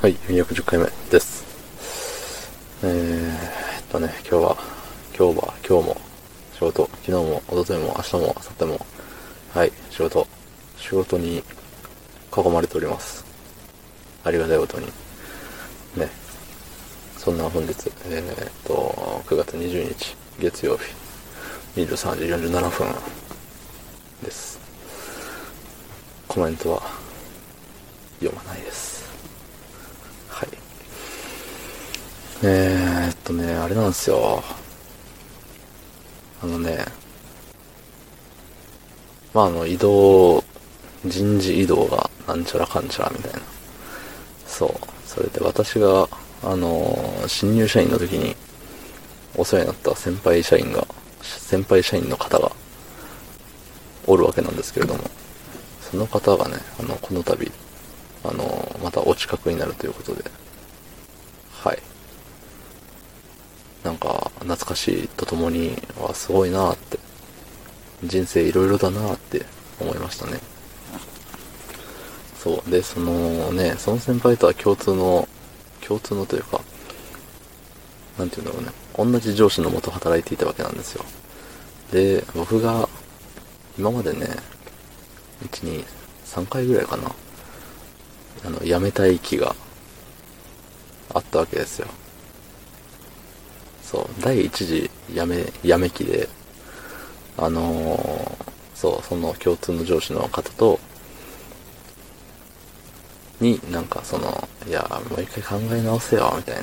はい、410回目です。えー、っとね、今日は、今日は、今日も、仕事、昨日も、一昨日も、明日も、明後日も、はい、仕事、仕事に囲まれております。ありがたいことに。ね。そんな本日、えー、っと、9月20日、月曜日、23時47分です。コメントは読まないです。はい。えー、っとね、あれなんですよ。あのね、まあ、あの、移動、人事異動がなんちゃらかんちゃらみたいな。そう。それで私が、あの、新入社員の時にお世話になった先輩社員が、先輩社員の方がおるわけなんですけれども、その方がね、あの、この度、あの、またお近くになるということで、はい。なんか、懐かしいとともに、わ、すごいなって、人生いろいろだなって思いましたね。そう。で、そのね、その先輩とは共通の、共通のというか、なんていうんだろうね、同じ上司のもと働いていたわけなんですよ。で、僕が、今までね、1、2、3回ぐらいかな、あの、辞めたい気があったわけですよ。そう、第一次辞め、辞め期で、あのーそう、その共通の上司の方と、になんかその、いや、もう一回考え直せよ、みたいな、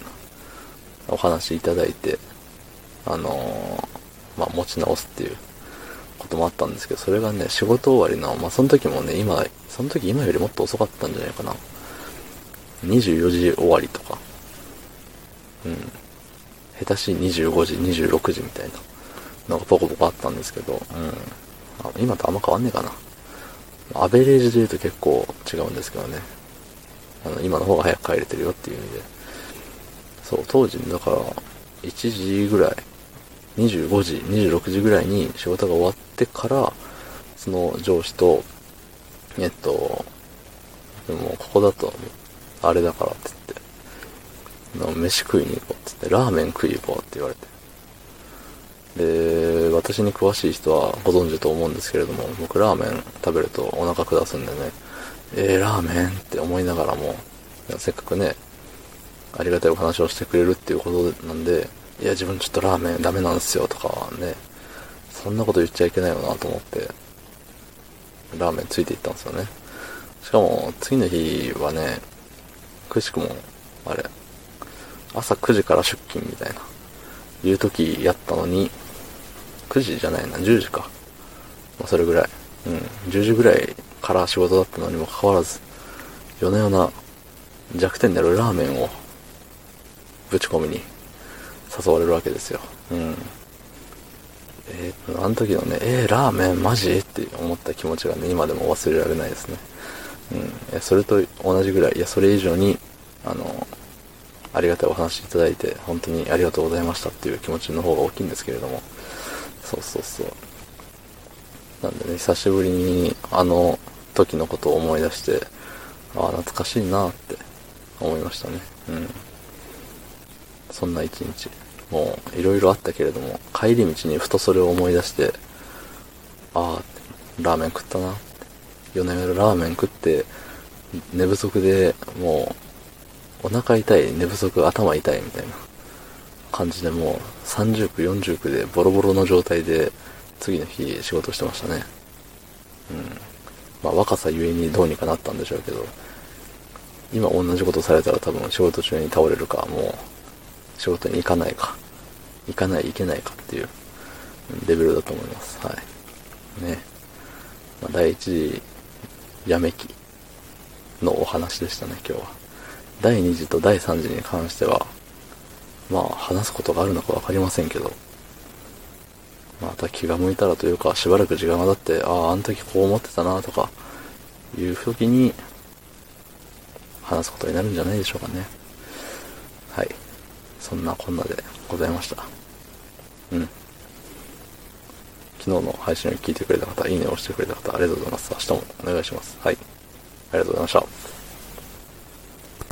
お話いただいて、あのーまあ、持ち直すっていうこともあったんですけど、それがね、仕事終わりの、まあ、その時もね、今、その時今よりもっと遅かったんじゃないかな。24時終わりとか。うん。下手しい25時、26時みたいなのがポコポコあったんですけど、うん。今とあんま変わんねえかな。アベレージで言うと結構違うんですけどね。あの、今の方が早く帰れてるよっていう意味で。そう、当時、だから、1時ぐらい、25時、26時ぐらいに仕事が終わってから、その上司と、えっと、でもここだと、あれだからって、飯食いに行こうって言って、ラーメン食い行こうって言われて。で、私に詳しい人はご存知と思うんですけれども、僕ラーメン食べるとお腹下すんでね、えー、ラーメンって思いながらも、せっかくね、ありがたいお話をしてくれるっていうことなんで、いや、自分ちょっとラーメンダメなんですよとかね、そんなこと言っちゃいけないよなと思って、ラーメンついていったんですよね。しかも、次の日はね、くしくも、あれ、朝9時から出勤みたいな、いう時やったのに、9時じゃないな、10時か。まあ、それぐらい。うん、10時ぐらいから仕事だったのにもかかわらず、夜な夜な弱点であるラーメンをぶち込みに誘われるわけですよ。うん。えー、あの時のね、えー、ラーメンマジ？って思った気持ちがね、今でも忘れられないですね。うん。それと同じぐらい、いや、それ以上に、あの、ありがたいお話いただいて、本当にありがとうございましたっていう気持ちの方が大きいんですけれども。そうそうそう。なんでね、久しぶりにあの時のことを思い出して、ああ、懐かしいなって思いましたね。うん。そんな一日。もう、いろいろあったけれども、帰り道にふとそれを思い出して、ああ、ラーメン食ったなって。夜な夜なラーメン食って、寝不足でもう、お腹痛い、寝不足、頭痛いみたいな感じでもう、30区、40区でボロボロの状態で、次の日仕事してましたね。うん。まあ若さゆえにどうにかなったんでしょうけど、今同じことされたら多分仕事中に倒れるか、もう仕事に行かないか、行かない、行けないかっていうレベルだと思います。はい。ね。まあ、第一次やめ期のお話でしたね、今日は。第2次と第3次に関しては、まあ話すことがあるのかわかりませんけど、また気が向いたらというか、しばらく時間が経って、ああ、あの時こう思ってたなとか、いう時に、話すことになるんじゃないでしょうかね。はい。そんなこんなでございました。うん。昨日の配信を聞いてくれた方、いいねを押してくれた方、ありがとうございます。明日もお願いします。はい。ありがとうございました。